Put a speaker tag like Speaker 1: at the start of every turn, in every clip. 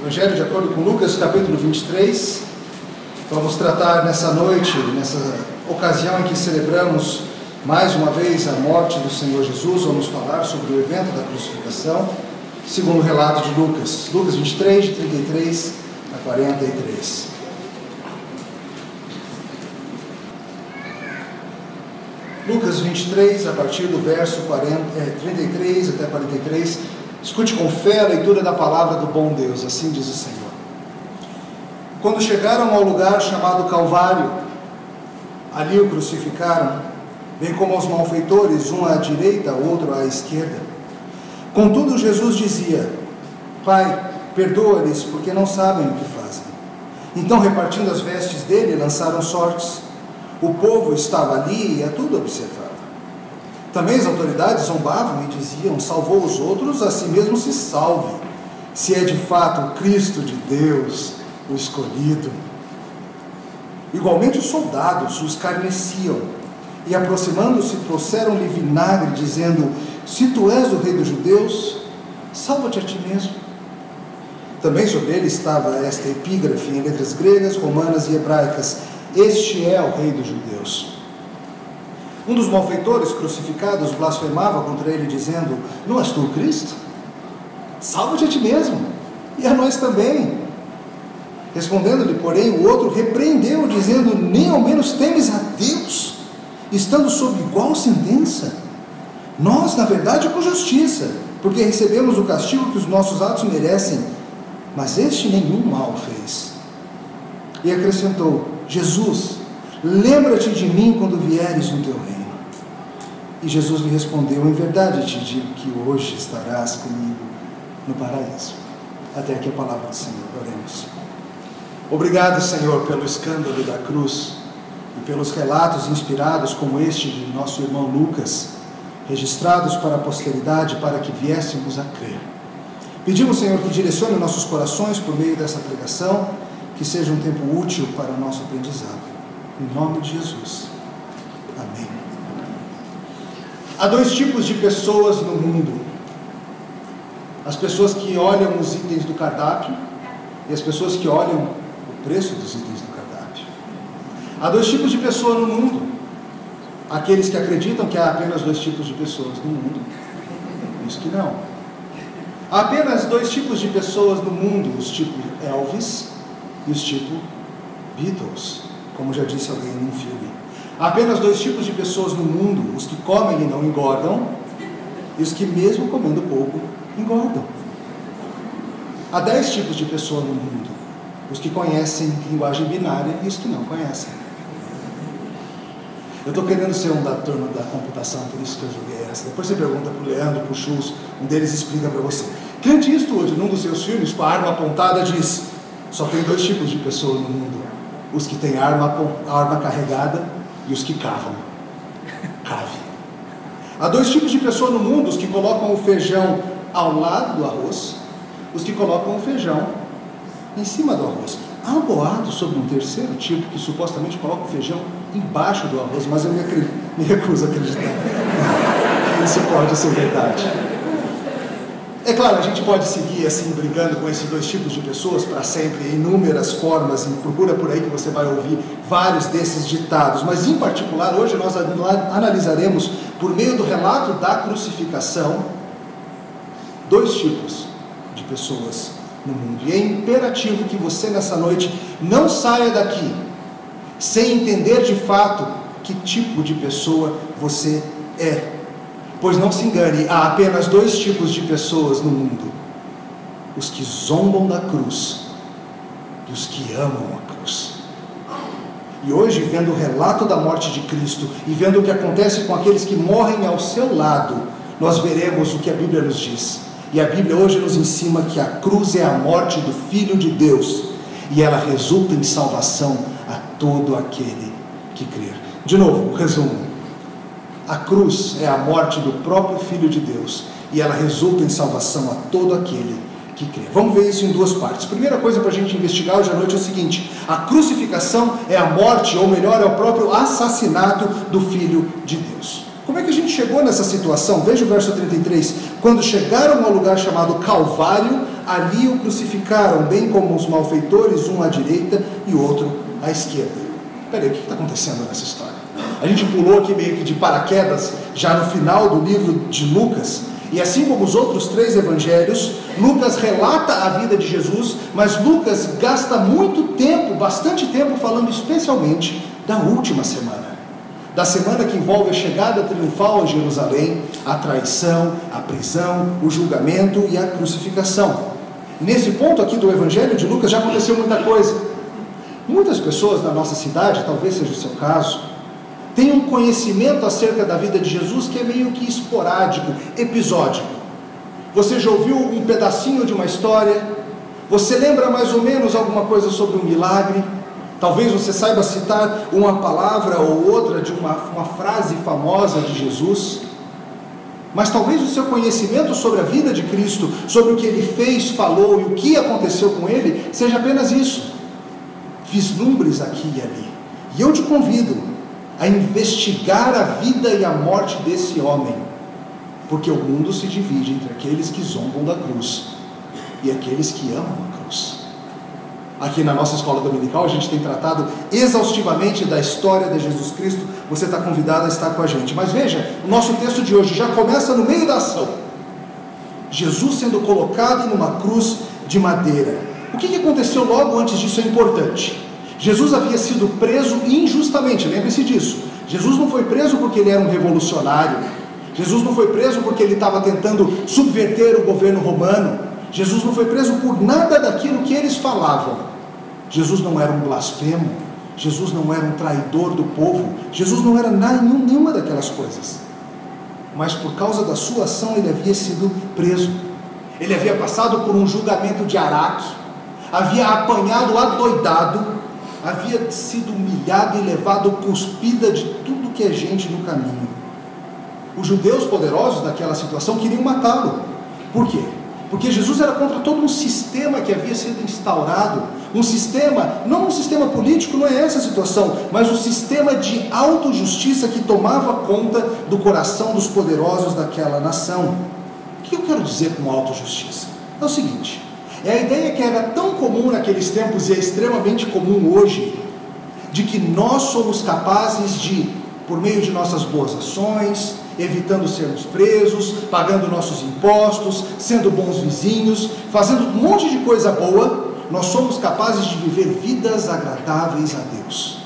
Speaker 1: Evangelho de acordo com Lucas, capítulo 23. Vamos tratar nessa noite, nessa ocasião em que celebramos mais uma vez a morte do Senhor Jesus, vamos falar sobre o evento da crucificação, segundo o relato de Lucas. Lucas 23, de 33 a 43. Lucas 23, a partir do verso 40, é, 33 até 43. Escute com fé a leitura da palavra do bom Deus, assim diz o Senhor. Quando chegaram ao lugar chamado Calvário, ali o crucificaram, bem como aos malfeitores, um à direita, outro à esquerda. Contudo, Jesus dizia: Pai, perdoa-lhes, porque não sabem o que fazem. Então, repartindo as vestes dele, lançaram sortes. O povo estava ali e a tudo observava. Também as autoridades zombavam e diziam: Salvou os outros, a si mesmo se salve, se é de fato o Cristo de Deus, o escolhido. Igualmente os soldados o escarneciam e, aproximando-se, trouxeram-lhe vinagre, dizendo: Se tu és o rei dos judeus, salva-te a ti mesmo. Também sobre ele estava esta epígrafe em letras gregas, romanas e hebraicas: Este é o rei dos judeus. Um dos malfeitores crucificados blasfemava contra ele, dizendo: Não és tu Cristo? Salva-te a ti mesmo, e a nós também. Respondendo-lhe, porém, o outro repreendeu, dizendo: Nem ao menos temes a Deus, estando sob igual sentença. Nós, na verdade, com justiça, porque recebemos o castigo que os nossos atos merecem, mas este nenhum mal fez. E acrescentou: Jesus, lembra-te de mim quando vieres no teu reino. E Jesus lhe respondeu: Em verdade te digo que hoje estarás comigo no paraíso. Até aqui a palavra do Senhor. Oremos. Obrigado, Senhor, pelo escândalo da cruz e pelos relatos inspirados como este de nosso irmão Lucas, registrados para a posteridade para que viéssemos a crer. Pedimos, Senhor, que direcione nossos corações por meio dessa pregação, que seja um tempo útil para o nosso aprendizado. Em nome de Jesus. Amém. Há dois tipos de pessoas no mundo: as pessoas que olham os itens do cardápio e as pessoas que olham o preço dos itens do cardápio. Há dois tipos de pessoas no mundo: aqueles que acreditam que há apenas dois tipos de pessoas no mundo, os que não. Há apenas dois tipos de pessoas no mundo: os tipos Elvis e os tipos Beatles, como já disse alguém num filme. Há apenas dois tipos de pessoas no mundo: os que comem e não engordam, e os que, mesmo comendo pouco, engordam. Há dez tipos de pessoas no mundo: os que conhecem linguagem binária e os que não conhecem. Eu estou querendo ser um da turma da computação, por isso que eu joguei essa. Depois você pergunta para o Leandro, para o Schultz, um deles explica para você. Clint Eastwood, num dos seus filmes, com a arma apontada, diz: só tem dois tipos de pessoas no mundo: os que têm arma, arma carregada e os que cavam. Cave. Há dois tipos de pessoas no mundo: os que colocam o feijão ao lado do arroz, os que colocam o feijão em cima do arroz. Há um boato sobre um terceiro tipo que supostamente coloca o feijão embaixo do arroz, mas eu me, me recuso a acreditar isso pode ser verdade. É claro, a gente pode seguir assim, brigando com esses dois tipos de pessoas para sempre, em inúmeras formas, e procura por aí que você vai ouvir vários desses ditados, mas em particular, hoje nós analisaremos, por meio do relato da crucificação, dois tipos de pessoas no mundo. E é imperativo que você nessa noite não saia daqui sem entender de fato que tipo de pessoa você é. Pois não se engane, há apenas dois tipos de pessoas no mundo: os que zombam da cruz e os que amam a cruz. E hoje, vendo o relato da morte de Cristo e vendo o que acontece com aqueles que morrem ao seu lado, nós veremos o que a Bíblia nos diz. E a Bíblia hoje nos ensina que a cruz é a morte do Filho de Deus e ela resulta em salvação a todo aquele que crer. De novo, resumo. A cruz é a morte do próprio Filho de Deus e ela resulta em salvação a todo aquele que crê. Vamos ver isso em duas partes. Primeira coisa para a gente investigar hoje à noite é o seguinte: a crucificação é a morte, ou melhor, é o próprio assassinato do Filho de Deus. Como é que a gente chegou nessa situação? Veja o verso 33. Quando chegaram ao lugar chamado Calvário, ali o crucificaram, bem como os malfeitores, um à direita e outro à esquerda. Peraí, o que está acontecendo nessa história? A gente pulou aqui meio que de paraquedas, já no final do livro de Lucas, e assim como os outros três evangelhos, Lucas relata a vida de Jesus, mas Lucas gasta muito tempo, bastante tempo, falando especialmente da última semana. Da semana que envolve a chegada triunfal a Jerusalém, a traição, a prisão, o julgamento e a crucificação. Nesse ponto aqui do Evangelho de Lucas já aconteceu muita coisa. Muitas pessoas na nossa cidade, talvez seja o seu caso, tem um conhecimento acerca da vida de Jesus que é meio que esporádico, episódico. Você já ouviu um pedacinho de uma história? Você lembra mais ou menos alguma coisa sobre um milagre? Talvez você saiba citar uma palavra ou outra de uma, uma frase famosa de Jesus. Mas talvez o seu conhecimento sobre a vida de Cristo, sobre o que ele fez, falou e o que aconteceu com ele, seja apenas isso. Vislumbres aqui e ali. E eu te convido a investigar a vida e a morte desse homem, porque o mundo se divide entre aqueles que zombam da cruz e aqueles que amam a cruz. Aqui na nossa escola dominical a gente tem tratado exaustivamente da história de Jesus Cristo. Você está convidado a estar com a gente. Mas veja, o nosso texto de hoje já começa no meio da ação. Jesus sendo colocado numa cruz de madeira. O que, aconteceu logo antes disso é importante. Jesus havia sido preso injustamente, lembre-se disso. Jesus não foi preso porque ele era um revolucionário. Jesus não foi preso porque ele estava tentando subverter o governo romano. Jesus não foi preso por nada daquilo que eles falavam. Jesus não era um blasfemo. Jesus não era um traidor do povo. Jesus não era nenhuma daquelas coisas. Mas por causa da sua ação ele havia sido preso. Ele havia passado por um julgamento de Araque. Havia apanhado adoidado havia sido humilhado e levado cuspida de tudo que é gente no caminho. Os judeus poderosos daquela situação queriam matá-lo. Por quê? Porque Jesus era contra todo um sistema que havia sido instaurado, um sistema, não um sistema político, não é essa a situação, mas um sistema de autojustiça que tomava conta do coração dos poderosos daquela nação. O que eu quero dizer com autojustiça? É o seguinte: é a ideia que era tão comum naqueles tempos e é extremamente comum hoje, de que nós somos capazes de, por meio de nossas boas ações, evitando sermos presos, pagando nossos impostos, sendo bons vizinhos, fazendo um monte de coisa boa, nós somos capazes de viver vidas agradáveis a Deus.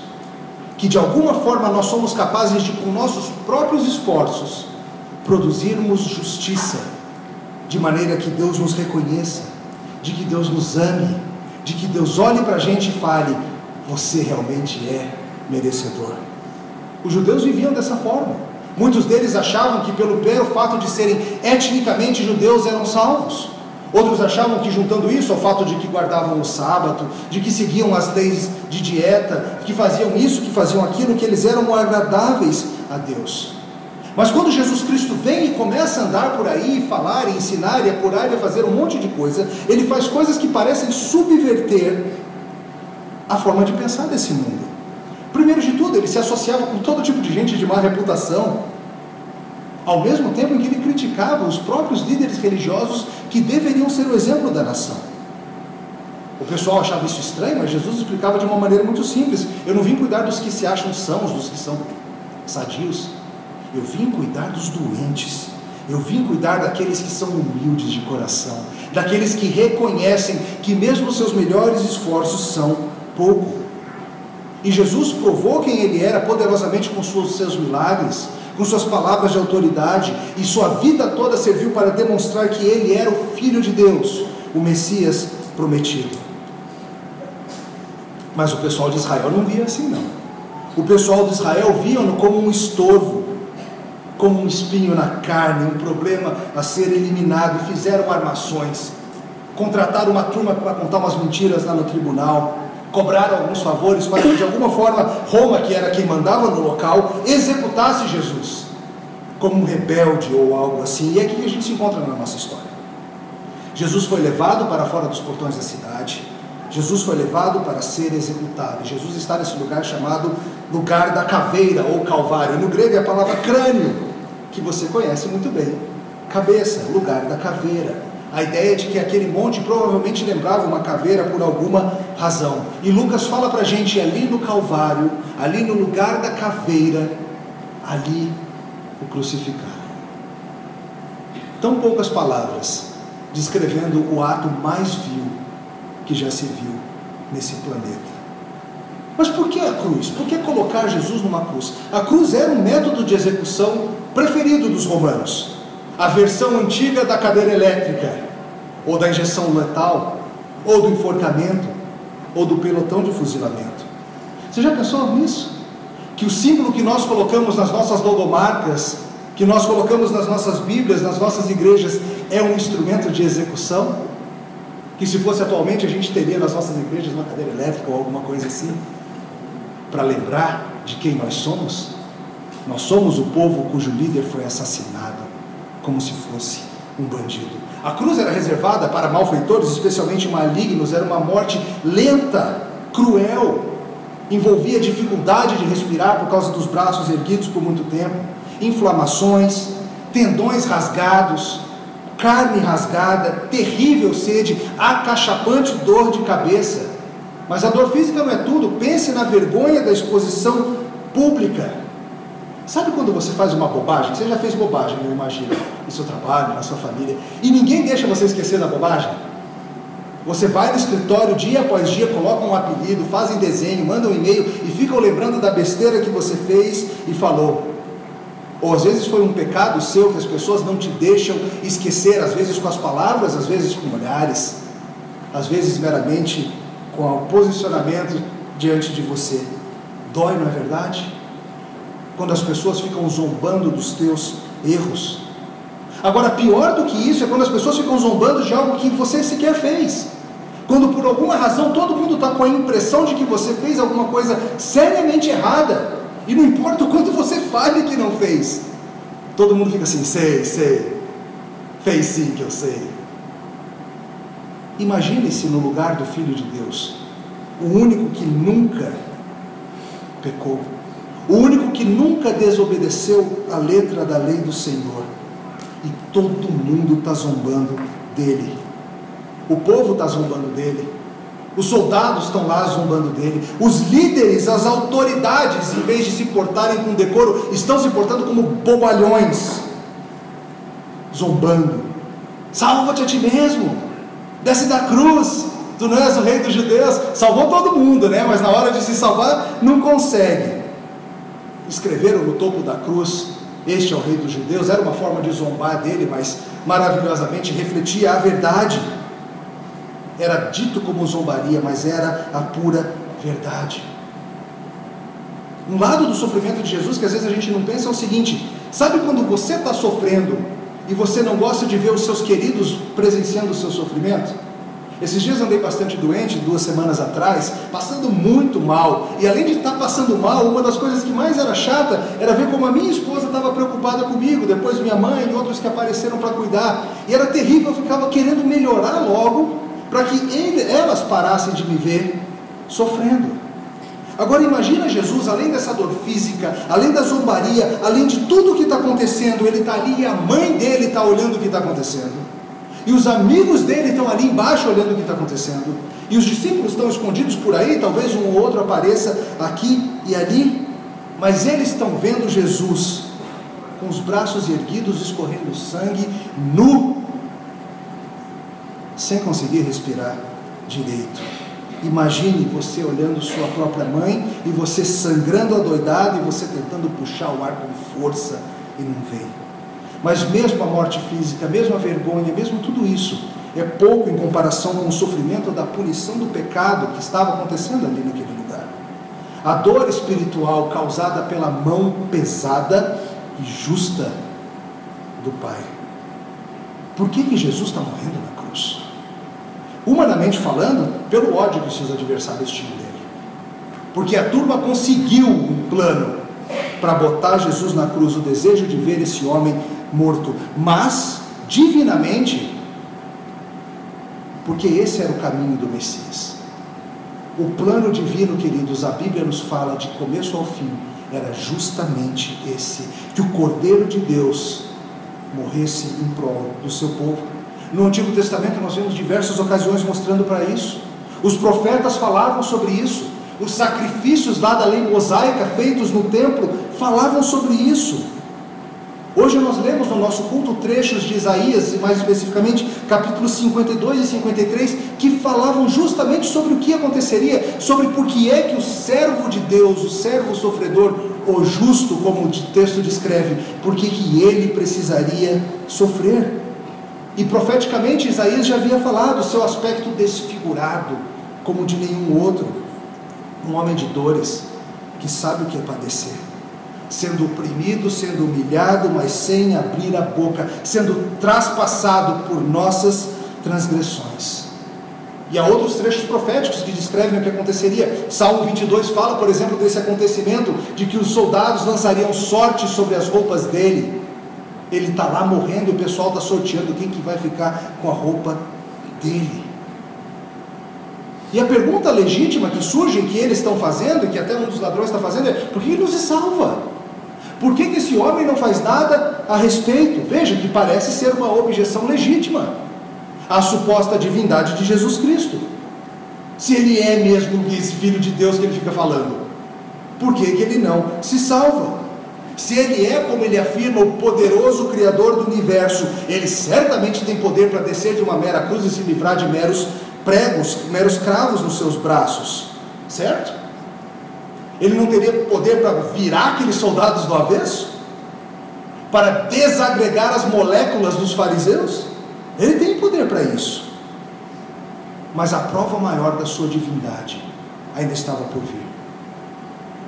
Speaker 1: Que de alguma forma nós somos capazes de, com nossos próprios esforços, produzirmos justiça, de maneira que Deus nos reconheça de que Deus nos ame, de que Deus olhe para a gente e fale: você realmente é merecedor. Os judeus viviam dessa forma. Muitos deles achavam que, pelo mero fato de serem etnicamente judeus, eram salvos. Outros achavam que, juntando isso ao fato de que guardavam o sábado, de que seguiam as leis de dieta, que faziam isso, que faziam aquilo, que eles eram agradáveis a Deus. Mas quando Jesus Cristo vem e começa a andar por aí, falar, ensinar e apurar e fazer um monte de coisa, ele faz coisas que parecem subverter a forma de pensar desse mundo. Primeiro de tudo, ele se associava com todo tipo de gente de má reputação, ao mesmo tempo em que ele criticava os próprios líderes religiosos que deveriam ser o exemplo da nação. O pessoal achava isso estranho, mas Jesus explicava de uma maneira muito simples: eu não vim cuidar dos que se acham sãos, dos que são sadios. Eu vim cuidar dos doentes. Eu vim cuidar daqueles que são humildes de coração, daqueles que reconhecem que mesmo seus melhores esforços são pouco. E Jesus provou quem ele era poderosamente com seus milagres, com suas palavras de autoridade, e sua vida toda serviu para demonstrar que ele era o Filho de Deus, o Messias prometido. Mas o pessoal de Israel não via assim, não. O pessoal de Israel via-no como um estorvo, como um espinho na carne, um problema a ser eliminado, fizeram armações, contrataram uma turma para contar umas mentiras lá no tribunal, cobraram alguns favores para que de alguma forma Roma, que era quem mandava no local, executasse Jesus como um rebelde ou algo assim. E é aqui que a gente se encontra na nossa história. Jesus foi levado para fora dos portões da cidade. Jesus foi levado para ser executado. Jesus está nesse lugar chamado lugar da caveira ou calvário. No grego é a palavra crânio, que você conhece muito bem. Cabeça, lugar da caveira. a ideia de que aquele monte provavelmente lembrava uma caveira por alguma razão. E Lucas fala para a gente ali no Calvário, ali no lugar da caveira, ali o crucificaram. Tão poucas palavras descrevendo o ato mais vil que já se viu nesse planeta. Mas por que a cruz? Por que colocar Jesus numa cruz? A cruz era um método de execução preferido dos romanos. A versão antiga da cadeira elétrica, ou da injeção letal, ou do enforcamento, ou do pelotão de fuzilamento. Você já pensou nisso? Que o símbolo que nós colocamos nas nossas logomarcas, que nós colocamos nas nossas Bíblias, nas nossas igrejas, é um instrumento de execução? Que se fosse atualmente a gente teria nas nossas igrejas uma cadeira elétrica ou alguma coisa assim? Para lembrar de quem nós somos? Nós somos o povo cujo líder foi assassinado, como se fosse um bandido. A cruz era reservada para malfeitores, especialmente malignos, era uma morte lenta, cruel, envolvia dificuldade de respirar por causa dos braços erguidos por muito tempo, inflamações, tendões rasgados, carne rasgada, terrível sede, acachapante dor de cabeça. Mas a dor física não é tudo. Pense na vergonha da exposição pública. Sabe quando você faz uma bobagem? Você já fez bobagem, eu imagino, no seu trabalho, na sua família, e ninguém deixa você esquecer da bobagem? Você vai no escritório dia após dia, colocam um apelido, fazem desenho, mandam um e-mail e ficam lembrando da besteira que você fez e falou. Ou às vezes foi um pecado seu que as pessoas não te deixam esquecer, às vezes com as palavras, às vezes com olhares, às vezes meramente com o posicionamento diante de você. Dói, não é verdade? Quando as pessoas ficam zombando dos teus erros. Agora, pior do que isso é quando as pessoas ficam zombando de algo que você sequer fez. Quando por alguma razão todo mundo está com a impressão de que você fez alguma coisa seriamente errada. E não importa o quanto você fale que não fez. Todo mundo fica assim, sei, sei. Fez sim que eu sei. Imagine-se no lugar do Filho de Deus, o único que nunca pecou, o único que nunca desobedeceu a letra da lei do Senhor, e todo mundo está zombando dele. O povo está zombando dele, os soldados estão lá zombando dele, os líderes, as autoridades, em vez de se portarem com decoro, estão se portando como bobalhões, zombando. Salva-te a ti mesmo desce da cruz, tu não és o rei dos judeus, salvou todo mundo, né? Mas na hora de se salvar, não consegue. Escreveram no topo da cruz, este é o rei dos judeus, era uma forma de zombar dele, mas maravilhosamente refletia a verdade. Era dito como zombaria, mas era a pura verdade. Um lado do sofrimento de Jesus que às vezes a gente não pensa é o seguinte: sabe quando você está sofrendo e você não gosta de ver os seus queridos presenciando o seu sofrimento? Esses dias andei bastante doente, duas semanas atrás, passando muito mal. E além de estar passando mal, uma das coisas que mais era chata era ver como a minha esposa estava preocupada comigo, depois minha mãe e outros que apareceram para cuidar. E era terrível, eu ficava querendo melhorar logo para que elas parassem de me ver sofrendo. Agora imagina Jesus, além dessa dor física, além da zombaria, além de tudo o que está acontecendo, ele está ali e a mãe dele está olhando o que está acontecendo. E os amigos dele estão ali embaixo olhando o que está acontecendo. E os discípulos estão escondidos por aí, talvez um ou outro apareça aqui e ali, mas eles estão vendo Jesus com os braços erguidos, escorrendo sangue, nu, sem conseguir respirar direito. Imagine você olhando sua própria mãe e você sangrando adoidado e você tentando puxar o ar com força e não vem. Mas mesmo a morte física, mesmo a vergonha, mesmo tudo isso, é pouco em comparação com o sofrimento da punição do pecado que estava acontecendo ali naquele lugar. A dor espiritual causada pela mão pesada e justa do Pai. Por que, que Jesus está morrendo na cruz? Humanamente falando, pelo ódio que seus adversários tinham dele. Porque a turma conseguiu um plano para botar Jesus na cruz, o desejo de ver esse homem morto, mas divinamente, porque esse era o caminho do Messias. O plano divino, queridos, a Bíblia nos fala de começo ao fim, era justamente esse: que o Cordeiro de Deus morresse em prol do seu povo No Antigo Testamento nós vemos diversas ocasiões mostrando para isso. Os profetas falavam sobre isso. Os sacrifícios lá da lei mosaica feitos no templo falavam sobre isso. Hoje nós lemos no nosso culto trechos de Isaías, e mais especificamente capítulos 52 e 53, que falavam justamente sobre o que aconteceria, sobre por que é que o servo de Deus, o servo sofredor, o justo, como o texto descreve, por que ele precisaria sofrer. E profeticamente Isaías já havia falado o seu aspecto desfigurado, como de nenhum outro, um homem de dores, que sabe o que é padecer sendo oprimido, sendo humilhado, mas sem abrir a boca, sendo traspassado por nossas transgressões. E há outros trechos proféticos que descrevem o que aconteceria. Salmo 22 fala, por exemplo, desse acontecimento de que os soldados lançariam sorte sobre as roupas dele. Ele está lá morrendo e o pessoal está sorteando quem que vai ficar com a roupa dele. E a pergunta legítima que surge, que eles estão fazendo, e que até um dos ladrões está fazendo, é: por que ele nos salva? Por que, que esse homem não faz nada a respeito? Veja que parece ser uma objeção legítima à suposta divindade de Jesus Cristo. Se ele é mesmo esse filho de Deus que ele fica falando, por que, que ele não se salva? Se ele é, como ele afirma, o poderoso Criador do universo, ele certamente tem poder para descer de uma mera cruz e se livrar de meros pregos, meros cravos nos seus braços, certo? Ele não teria poder para virar aqueles soldados do avesso? Para desagregar as moléculas dos fariseus? Ele tem poder para isso. Mas a prova maior da sua divindade ainda estava por vir.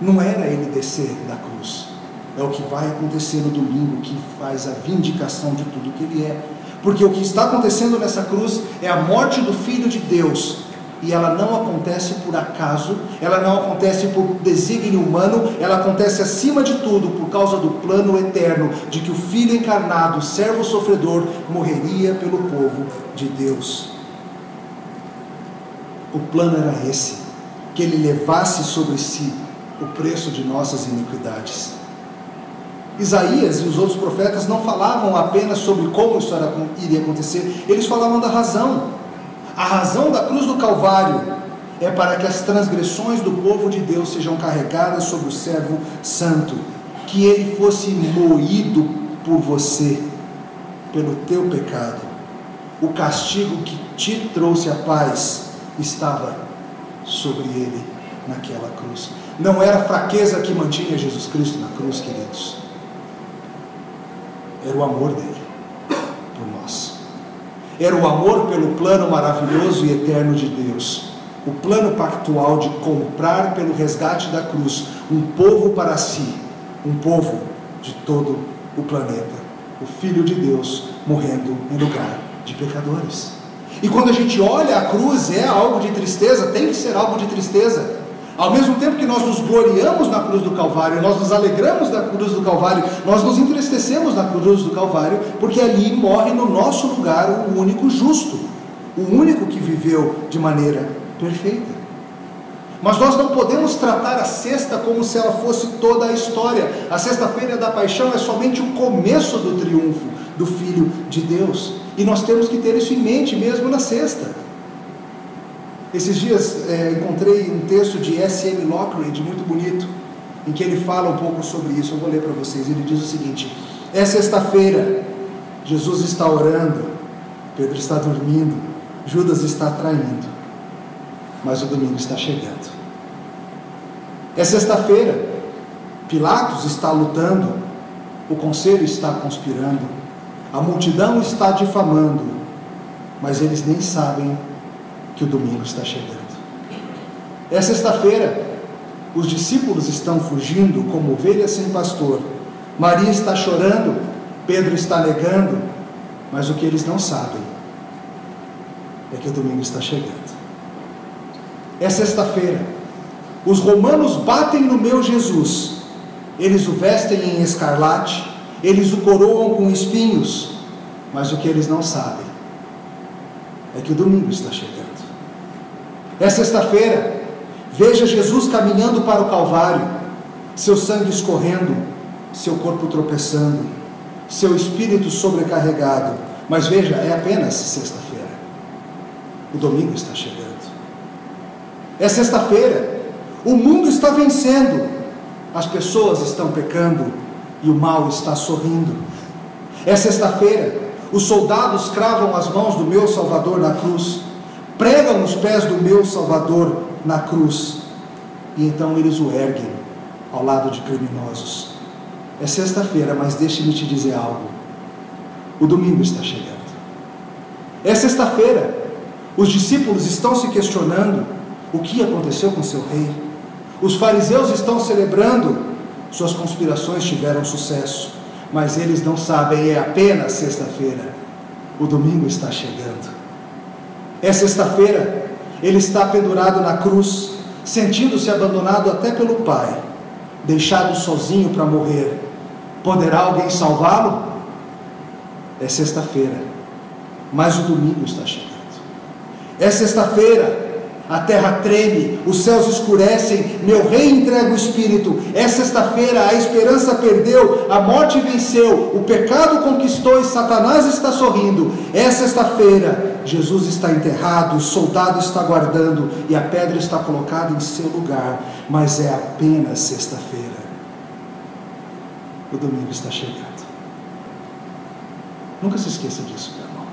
Speaker 1: Não era ele descer da cruz. É o que vai acontecer no domingo que faz a vindicação de tudo que ele é. Porque o que está acontecendo nessa cruz é a morte do Filho de Deus e ela não acontece por acaso, ela não acontece por desígnio humano, ela acontece acima de tudo por causa do plano eterno de que o Filho encarnado, servo sofredor, morreria pelo povo de Deus. O plano era esse: que ele levasse sobre si o preço de nossas iniquidades. Isaías e os outros profetas não falavam apenas sobre como isso iria acontecer, eles falavam da razão. A razão da cruz do Calvário é para que as transgressões do povo de Deus sejam carregadas sobre o servo santo, que ele fosse moído por você, pelo teu pecado. O castigo que te trouxe a paz estava sobre ele naquela cruz. Não era fraqueza que mantinha Jesus Cristo na cruz, queridos. Era o amor dele por nós. Era o amor pelo plano maravilhoso e eterno de Deus. O plano pactual de comprar pelo resgate da cruz um povo para si, um povo de todo o planeta. O Filho de Deus morrendo em lugar de pecadores. E quando a gente olha a cruz, é algo de tristeza, tem que ser algo de tristeza. Ao mesmo tempo que nós nos gloriamos na cruz do Calvário, nós nos alegramos na cruz do Calvário, nós nos entristecemos na cruz do Calvário, porque ali morre no nosso lugar o único justo, o único que viveu de maneira perfeita. Mas nós não podemos tratar a sexta como se ela fosse toda a história. A sexta-feira da paixão é somente o começo do triunfo do Filho de Deus. E nós temos que ter isso em mente mesmo na sexta. Esses dias é, encontrei um texto de S.M. Lockridge, muito bonito, em que ele fala um pouco sobre isso. Eu vou ler para vocês. Ele diz o seguinte: É sexta-feira, Jesus está orando, Pedro está dormindo, Judas está traindo, mas o domingo está chegando. É sexta-feira, Pilatos está lutando, o conselho está conspirando, a multidão está difamando, mas eles nem sabem que o domingo está chegando. É sexta-feira, os discípulos estão fugindo como ovelhas sem pastor. Maria está chorando, Pedro está negando, mas o que eles não sabem é que o domingo está chegando. É sexta-feira, os romanos batem no meu Jesus, eles o vestem em escarlate, eles o coroam com espinhos, mas o que eles não sabem é que o domingo está chegando. É sexta-feira. Veja Jesus caminhando para o Calvário, seu sangue escorrendo, seu corpo tropeçando, seu espírito sobrecarregado, Mas veja, é apenas sexta-feira. O domingo está chegando. É sexta-feira. O mundo está vencendo. As pessoas estão pecando e o mal está sorrindo. É sexta-feira. Os soldados cravam as mãos do meu Salvador na cruz, pregam os pés do meu Salvador na cruz, e então eles o erguem ao lado de criminosos. É sexta-feira, mas deixe-me te dizer algo. O domingo está chegando. É sexta-feira. Os discípulos estão se questionando o que aconteceu com seu rei. Os fariseus estão celebrando, suas conspirações tiveram sucesso, mas eles não sabem, é apenas sexta-feira. O domingo está chegando. É sexta-feira, ele está pendurado na cruz, sentindo-se abandonado até pelo Pai, deixado sozinho para morrer. Poderá alguém salvá-lo? É sexta-feira, mas o domingo está chegando. É sexta-feira, a terra treme, os céus escurecem, meu rei entrega o espírito. É sexta-feira, a esperança perdeu, a morte venceu, o pecado conquistou e Satanás está sorrindo. É sexta-feira, Jesus está enterrado, o soldado está guardando e a pedra está colocada em seu lugar, mas é apenas sexta-feira. O domingo está chegando. Nunca se esqueça disso, meu irmão.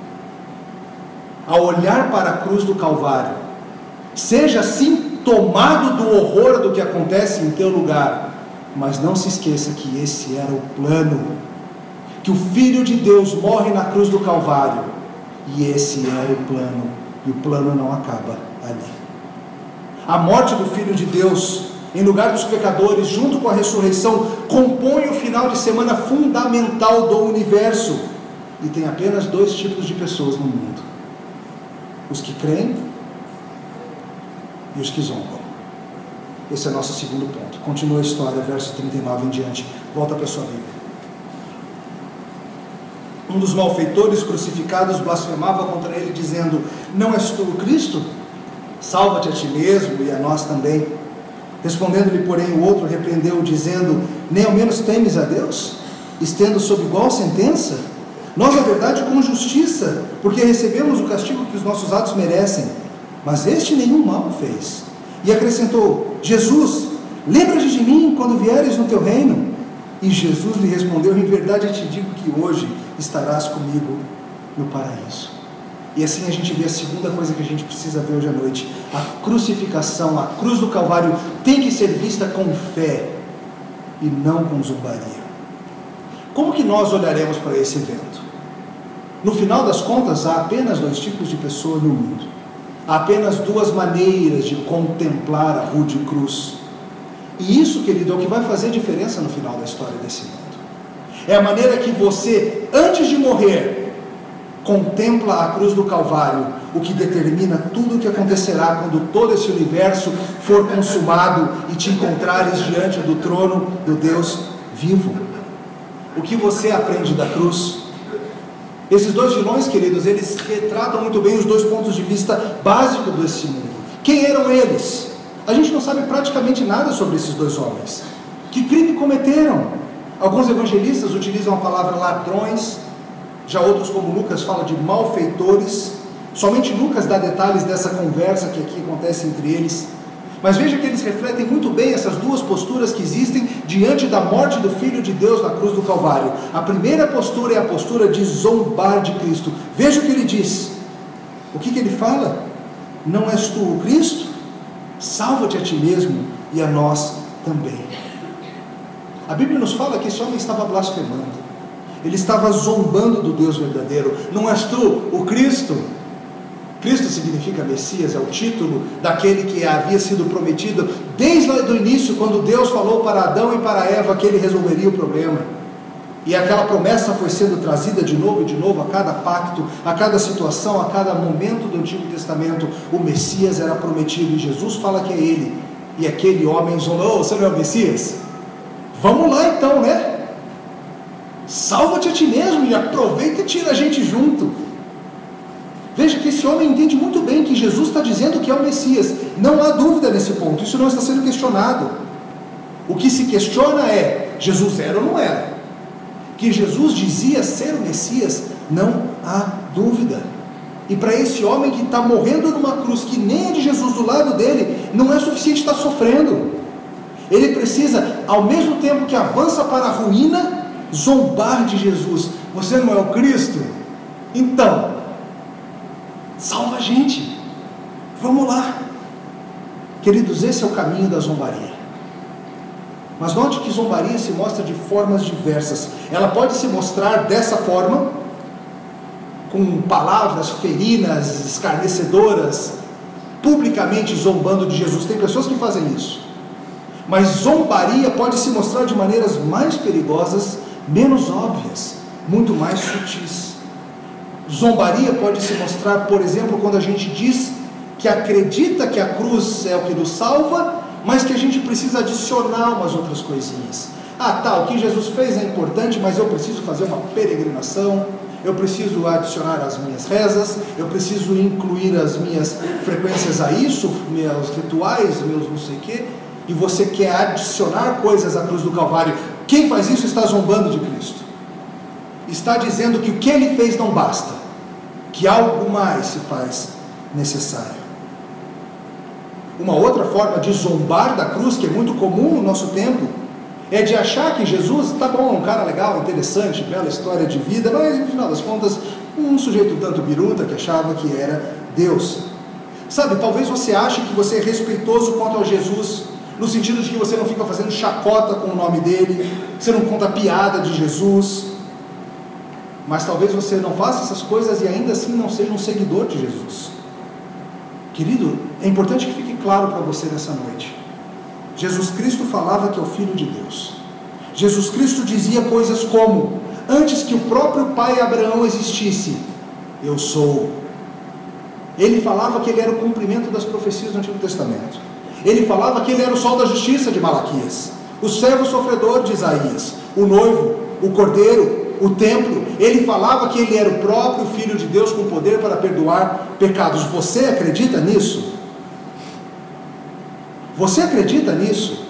Speaker 1: Ao olhar para a cruz do Calvário, Seja assim tomado do horror do que acontece em teu lugar, mas não se esqueça que esse era o plano. Que o Filho de Deus morre na cruz do Calvário, e esse era o plano, e o plano não acaba ali. A morte do Filho de Deus, em lugar dos pecadores, junto com a ressurreição, compõe o final de semana fundamental do universo. E tem apenas dois tipos de pessoas no mundo: os que creem e os que zombam. Esse é o nosso segundo ponto. Continua a história, verso 39 em diante. Volta para sua Bíblia. Um dos malfeitores crucificados blasfemava contra ele, dizendo: Não és tu o Cristo? Salva-te a ti mesmo e a nós também. Respondendo-lhe, porém, o outro repreendeu, dizendo: Nem ao menos temes a Deus, estendo sob igual sentença? Nós, na verdade, com justiça, porque recebemos o castigo que os nossos atos merecem mas este nenhum mal fez. E acrescentou: Jesus, lembra-te de mim quando vieres no teu reino. E Jesus lhe respondeu: Em verdade eu te digo que hoje estarás comigo no paraíso. E assim a gente vê a segunda coisa que a gente precisa ver hoje à noite: a crucificação, a cruz do Calvário tem que ser vista com fé e não com zombaria. Como que nós olharemos para esse evento? No final das contas, há apenas dois tipos de pessoa no mundo Há apenas duas maneiras de contemplar a rude cruz. E isso, querido, é o que vai fazer diferença no final da história desse mundo. É a maneira que você, antes de morrer, contempla a cruz do Calvário, o que determina tudo o que acontecerá quando todo esse universo for consumado e te encontrares diante do trono do Deus vivo. O que você aprende da cruz? Esses dois vilões, queridos, eles retratam muito bem os dois pontos de vista básicos desse mundo. Quem eram eles? A gente não sabe praticamente nada sobre esses dois homens. Que crime cometeram? Alguns evangelistas utilizam a palavra ladrões, já outros, como Lucas, fala de malfeitores. Somente Lucas dá detalhes dessa conversa que aqui acontece entre eles. Mas veja que eles refletem muito bem essas duas posturas que existem diante da morte do Filho de Deus na cruz do Calvário. A primeira postura é a postura de zombar de Cristo. Veja o que ele diz. O que, que ele fala? Não és tu o Cristo? Salva-te a ti mesmo e a nós também. A Bíblia nos fala que esse homem estava blasfemando. Ele estava zombando do Deus verdadeiro. Não és tu o Cristo? Cristo significa Messias, é o título daquele que havia sido prometido desde o início, quando Deus falou para Adão e para Eva que ele resolveria o problema. E aquela promessa foi sendo trazida de novo e de novo a cada pacto, a cada situação, a cada momento do Antigo Testamento. O Messias era prometido e Jesus fala que é ele. E aquele homem zonou: Você não é o Messias? Vamos lá então, né? Salva-te a ti mesmo e aproveita e tira a gente junto. Veja que esse homem entende muito bem que Jesus está dizendo que é o Messias. Não há dúvida nesse ponto, isso não está sendo questionado. O que se questiona é: Jesus era ou não era? Que Jesus dizia ser o Messias, não há dúvida. E para esse homem que está morrendo numa cruz que nem é de Jesus do lado dele, não é suficiente estar sofrendo. Ele precisa, ao mesmo tempo que avança para a ruína, zombar de Jesus. Você não é o Cristo? Então, salva a gente. Vamos lá. Queridos, esse é o caminho da zombaria. Mas note que zombaria se mostra de formas diversas. Ela pode se mostrar dessa forma, com palavras ferinas, escarnecedoras, publicamente zombando de Jesus. Tem pessoas que fazem isso. Mas zombaria pode se mostrar de maneiras mais perigosas, menos óbvias, muito mais sutis. Zombaria pode se mostrar, por exemplo, quando a gente diz que acredita que a cruz é o que nos salva, mas que a gente precisa adicionar umas outras coisinhas. Ah, tá, o que Jesus fez é importante, mas eu preciso fazer uma peregrinação, eu preciso adicionar as minhas rezas, eu preciso incluir as minhas frequências a isso, meus rituais, meus não sei o quê, e você quer adicionar coisas à cruz do Calvário. Quem faz isso está zombando de Cristo. Está dizendo que o que ele fez não basta, que algo mais se faz necessário. Uma outra forma de zombar da cruz, que é muito comum no nosso tempo, é de achar que Jesus, tá bom, um cara legal, interessante, bela história de vida, mas no final das contas, um sujeito tanto biruta que achava que era Deus. Sabe, talvez você ache que você é respeitoso quanto a Jesus, no sentido de que você não fica fazendo chacota com o nome dele, você não conta piada de Jesus, mas talvez você não faça essas coisas e ainda assim não seja um seguidor de Jesus. Querido, é importante que fique claro para você nessa noite. Jesus Cristo falava que é o Filho de Deus. Jesus Cristo dizia coisas como: Antes que o próprio pai Abraão existisse, eu sou. Ele falava que ele era o cumprimento das profecias do Antigo Testamento. Ele falava que ele era o sol da justiça de Malaquias, o servo sofredor de Isaías, o noivo, o cordeiro, o templo. Ele falava que ele era o próprio Filho de Deus com poder para perdoar pecados. Você acredita nisso? Você acredita nisso?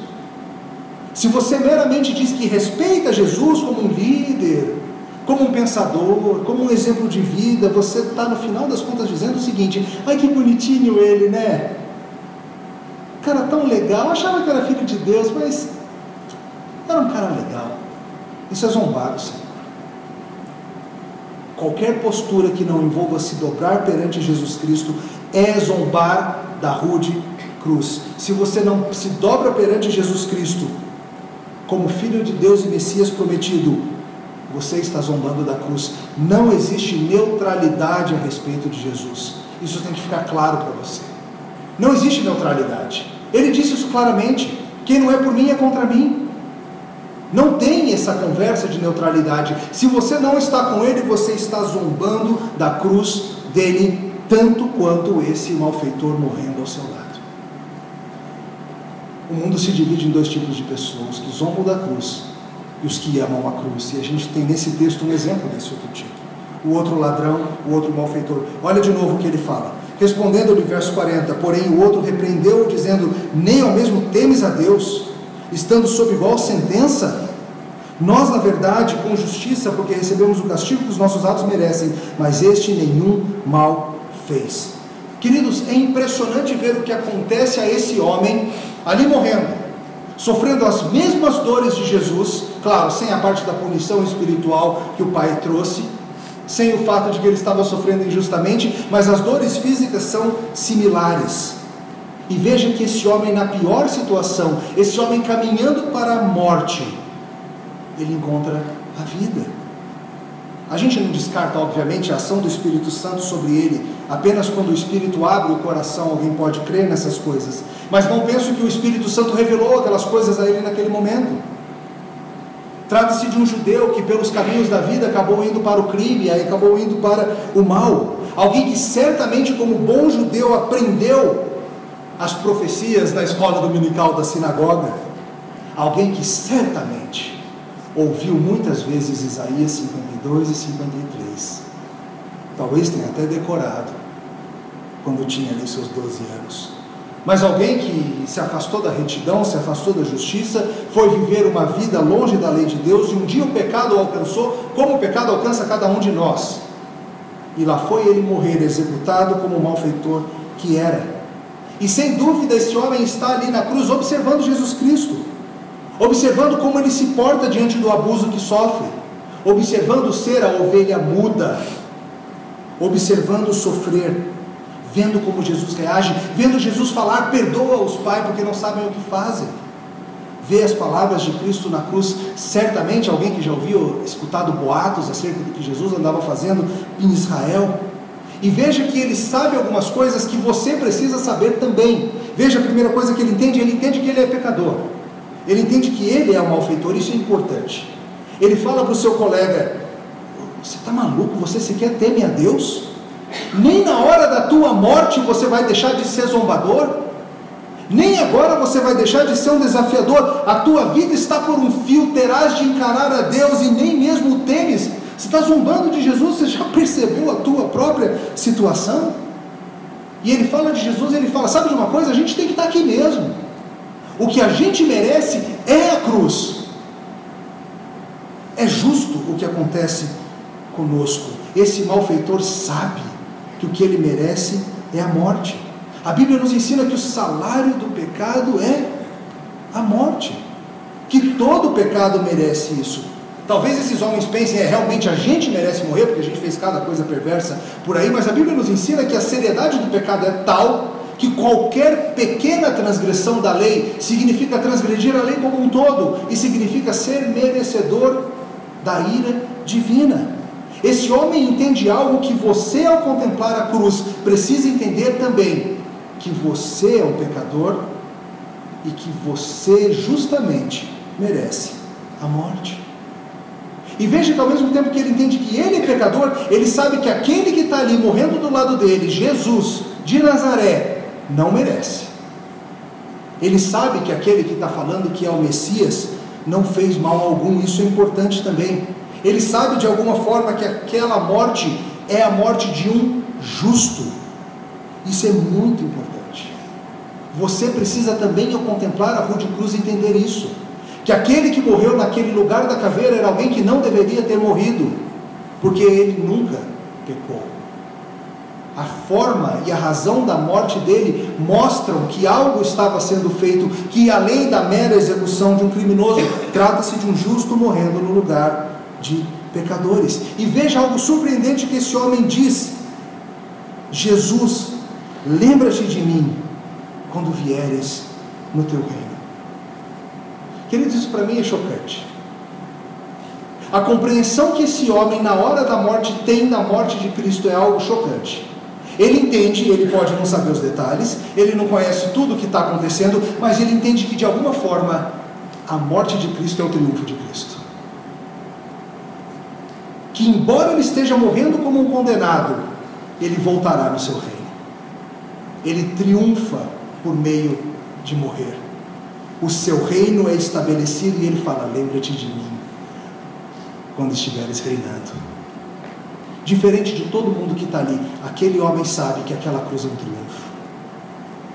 Speaker 1: Se você meramente diz que respeita Jesus como um líder, como um pensador, como um exemplo de vida, você está no final das contas dizendo o seguinte: ai que bonitinho ele, né? Cara tão legal, achava que era filho de Deus, mas era um cara legal. Isso é zombado, Senhor. Qualquer postura que não envolva se dobrar perante Jesus Cristo é zombar da rude cruz. Se você não se dobra perante Jesus Cristo como Filho de Deus e Messias prometido, você está zombando da cruz. Não existe neutralidade a respeito de Jesus. Isso tem que ficar claro para você. Não existe neutralidade. Ele disse isso claramente. Quem não é por mim é contra mim. Não tem essa conversa de neutralidade. Se você não está com ele, você está zombando da cruz dele, tanto quanto esse malfeitor morrendo ao seu lado. O mundo se divide em dois tipos de pessoas: que zombam da cruz e os que amam a cruz. E a gente tem nesse texto um exemplo desse outro tipo. O outro ladrão, o outro malfeitor. Olha de novo o que ele fala. Respondendo no verso 40, porém o outro repreendeu, dizendo: Nem ao mesmo temes a Deus, estando sob igual sentença? Nós, na verdade, com justiça, porque recebemos o castigo que os nossos atos merecem, mas este nenhum mal fez. Queridos, é impressionante ver o que acontece a esse homem ali morrendo, sofrendo as mesmas dores de Jesus, claro, sem a parte da punição espiritual que o Pai trouxe, sem o fato de que ele estava sofrendo injustamente, mas as dores físicas são similares. E veja que esse homem, na pior situação, esse homem caminhando para a morte, ele encontra a vida. A gente não descarta, obviamente, a ação do Espírito Santo sobre ele. Apenas quando o Espírito abre o coração, alguém pode crer nessas coisas. Mas não penso que o Espírito Santo revelou aquelas coisas a ele naquele momento. Trata-se de um judeu que, pelos caminhos da vida, acabou indo para o crime, aí acabou indo para o mal. Alguém que certamente, como bom judeu, aprendeu as profecias na escola dominical da sinagoga. Alguém que certamente ouviu muitas vezes Isaías 52 e 53. Talvez tenha até decorado quando tinha ali seus 12 anos. Mas alguém que se afastou da retidão, se afastou da justiça, foi viver uma vida longe da lei de Deus e um dia o pecado o alcançou, como o pecado alcança cada um de nós. E lá foi ele morrer, executado como malfeitor que era. E sem dúvida, esse homem está ali na cruz observando Jesus Cristo, observando como ele se porta diante do abuso que sofre, observando ser a ovelha muda, observando sofrer, vendo como Jesus reage, vendo Jesus falar: perdoa-os, Pai, porque não sabem o que fazem. Vê as palavras de Cristo na cruz, certamente alguém que já ouviu, escutado boatos acerca do que Jesus andava fazendo em Israel. E veja que ele sabe algumas coisas que você precisa saber também. Veja a primeira coisa que ele entende: ele entende que ele é pecador. Ele entende que ele é malfeitor, isso é importante. Ele fala para o seu colega: Você está maluco? Você sequer teme a Deus? Nem na hora da tua morte você vai deixar de ser zombador? Nem agora você vai deixar de ser um desafiador. A tua vida está por um fio, terás de encarar a Deus e nem mesmo temes. Você está zombando de Jesus, você já percebeu a tua própria situação? E ele fala de Jesus, ele fala: sabe de uma coisa? A gente tem que estar aqui mesmo. O que a gente merece é a cruz. É justo o que acontece conosco. Esse malfeitor sabe que o que ele merece é a morte. A Bíblia nos ensina que o salário do pecado é a morte. Que todo pecado merece isso. Talvez esses homens pensem, é, realmente a gente merece morrer, porque a gente fez cada coisa perversa por aí, mas a Bíblia nos ensina que a seriedade do pecado é tal que qualquer pequena transgressão da lei significa transgredir a lei como um todo e significa ser merecedor da ira divina. Esse homem entende algo que você, ao contemplar a cruz, precisa entender também: que você é um pecador e que você justamente merece a morte. E veja que ao mesmo tempo que ele entende que ele é pecador, ele sabe que aquele que está ali morrendo do lado dele, Jesus de Nazaré, não merece. Ele sabe que aquele que está falando que é o Messias não fez mal algum, isso é importante também. Ele sabe de alguma forma que aquela morte é a morte de um justo. Isso é muito importante. Você precisa também, ao contemplar a Rua de Cruz, entender isso que aquele que morreu naquele lugar da caveira era alguém que não deveria ter morrido, porque ele nunca pecou. A forma e a razão da morte dele mostram que algo estava sendo feito que, além da mera execução de um criminoso, trata-se de um justo morrendo no lugar de pecadores. E veja algo surpreendente que esse homem diz: Jesus, lembra-te de mim quando vieres no teu reino. Queridos, isso para mim é chocante. A compreensão que esse homem, na hora da morte, tem da morte de Cristo é algo chocante. Ele entende, ele pode não saber os detalhes, ele não conhece tudo o que está acontecendo, mas ele entende que de alguma forma a morte de Cristo é o triunfo de Cristo. Que embora ele esteja morrendo como um condenado, ele voltará no seu reino. Ele triunfa por meio de morrer o seu reino é estabelecido e ele fala: lembra-te de mim quando estiveres reinando. Diferente de todo mundo que está ali, aquele homem sabe que aquela cruz é um triunfo.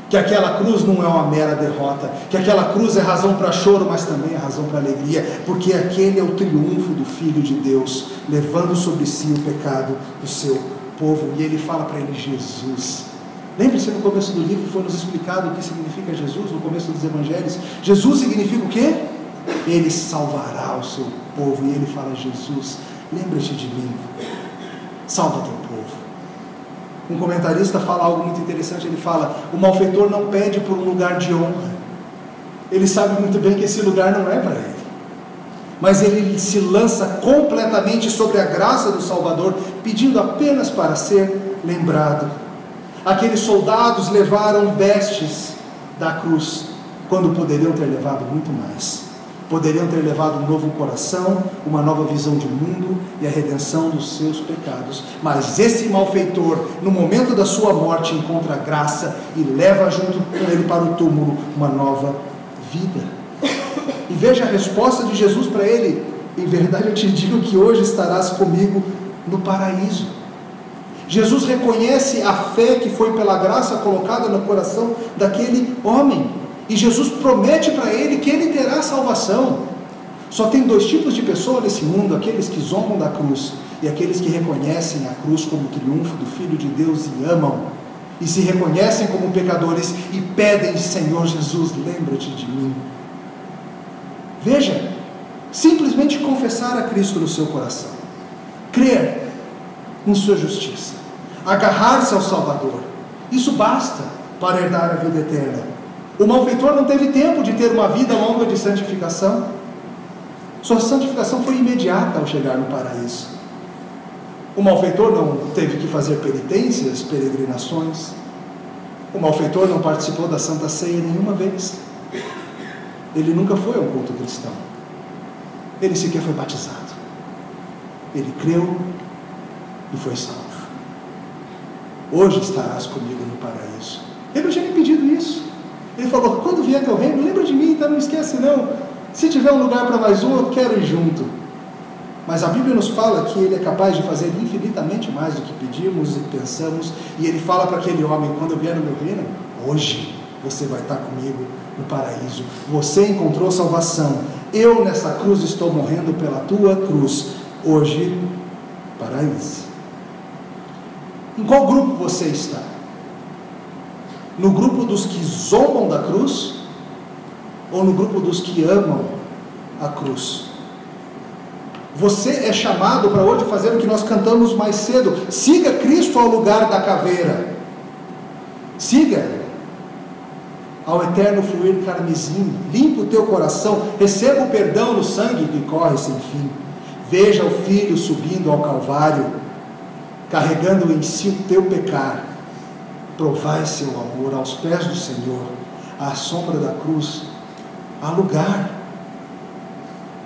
Speaker 1: Que aquela cruz não é uma mera derrota, que aquela cruz é razão para choro, mas também é razão para alegria, porque aquele é o triunfo do Filho de Deus, levando sobre si o pecado do seu povo. E ele fala para ele: Jesus, Lembre-se no começo do livro foi nos explicado o que significa Jesus, no começo dos evangelhos. Jesus significa o quê? Ele salvará o seu povo. E ele fala: Jesus, lembra-te de mim, salva teu povo. Um comentarista fala algo muito interessante. Ele fala: o malfeitor não pede por um lugar de honra. Ele sabe muito bem que esse lugar não é para ele. Mas ele se lança completamente sobre a graça do Salvador, pedindo apenas para ser lembrado Aqueles soldados levaram vestes da cruz, quando poderiam ter levado muito mais. Poderiam ter levado um novo coração, uma nova visão de mundo e a redenção dos seus pecados. Mas esse malfeitor, no momento da sua morte, encontra graça e leva junto com ele para o túmulo uma nova vida. E veja a resposta de Jesus para ele: Em verdade eu te digo que hoje estarás comigo no paraíso. Jesus reconhece a fé que foi pela graça colocada no coração daquele homem. E Jesus promete para ele que ele terá salvação. Só tem dois tipos de pessoa nesse mundo: aqueles que zombam da cruz e aqueles que reconhecem a cruz como triunfo do Filho de Deus e amam, e se reconhecem como pecadores e pedem, Senhor Jesus, lembra-te de mim. Veja, simplesmente confessar a Cristo no seu coração, crer em sua justiça, agarrar-se ao Salvador, isso basta para herdar a vida eterna. O malfeitor não teve tempo de ter uma vida longa de santificação. Sua santificação foi imediata ao chegar no paraíso. O malfeitor não teve que fazer penitências, peregrinações. O malfeitor não participou da Santa Ceia nenhuma vez. Ele nunca foi a um culto cristão. Ele sequer foi batizado. Ele creu e foi salvo. Hoje estarás comigo no paraíso. Ele não tinha me pedido isso. Ele falou: quando vier teu reino, lembra de mim, então não esquece não. Se tiver um lugar para mais um, eu quero ir junto. Mas a Bíblia nos fala que Ele é capaz de fazer infinitamente mais do que pedimos e pensamos. E Ele fala para aquele homem: quando eu vier no meu reino, hoje você vai estar comigo no paraíso. Você encontrou salvação. Eu nessa cruz estou morrendo pela tua cruz. Hoje, paraíso. Em qual grupo você está? No grupo dos que zombam da cruz? Ou no grupo dos que amam a cruz? Você é chamado para hoje fazer o que nós cantamos mais cedo. Siga Cristo ao lugar da caveira. Siga ao eterno fluir carmesim. Limpe o teu coração. Receba o perdão no sangue que corre sem fim. Veja o Filho subindo ao Calvário carregando em si o teu pecar, provai seu amor aos pés do Senhor, à sombra da cruz, há lugar.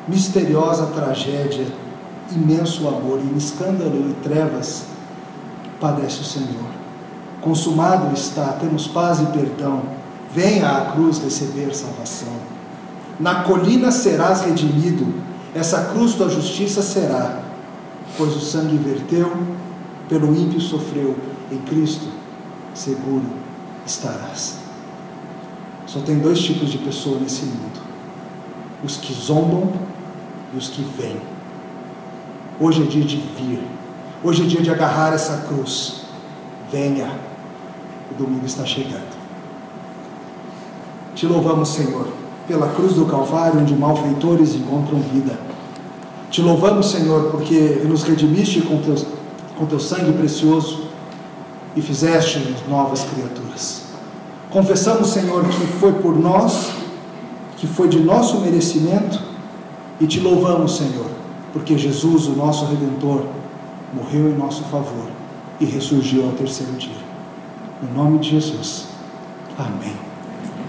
Speaker 1: Misteriosa tragédia, imenso amor, em escândalo e trevas, padece o Senhor. Consumado está, temos paz e perdão. Venha à cruz receber salvação. Na colina serás redimido, essa cruz tua justiça será, pois o sangue verteu pelo ímpio sofreu, em Cristo seguro estarás. Só tem dois tipos de pessoa nesse mundo: os que zombam e os que vêm. Hoje é dia de vir, hoje é dia de agarrar essa cruz. Venha, o domingo está chegando. Te louvamos, Senhor, pela cruz do Calvário, onde malfeitores encontram vida. Te louvamos, Senhor, porque nos redimiste com teus com teu sangue precioso e fizeste-nos novas criaturas. Confessamos, Senhor, que foi por nós, que foi de nosso merecimento, e te louvamos, Senhor, porque Jesus, o nosso Redentor, morreu em nosso favor e ressurgiu ao terceiro dia. No nome de Jesus. Amém.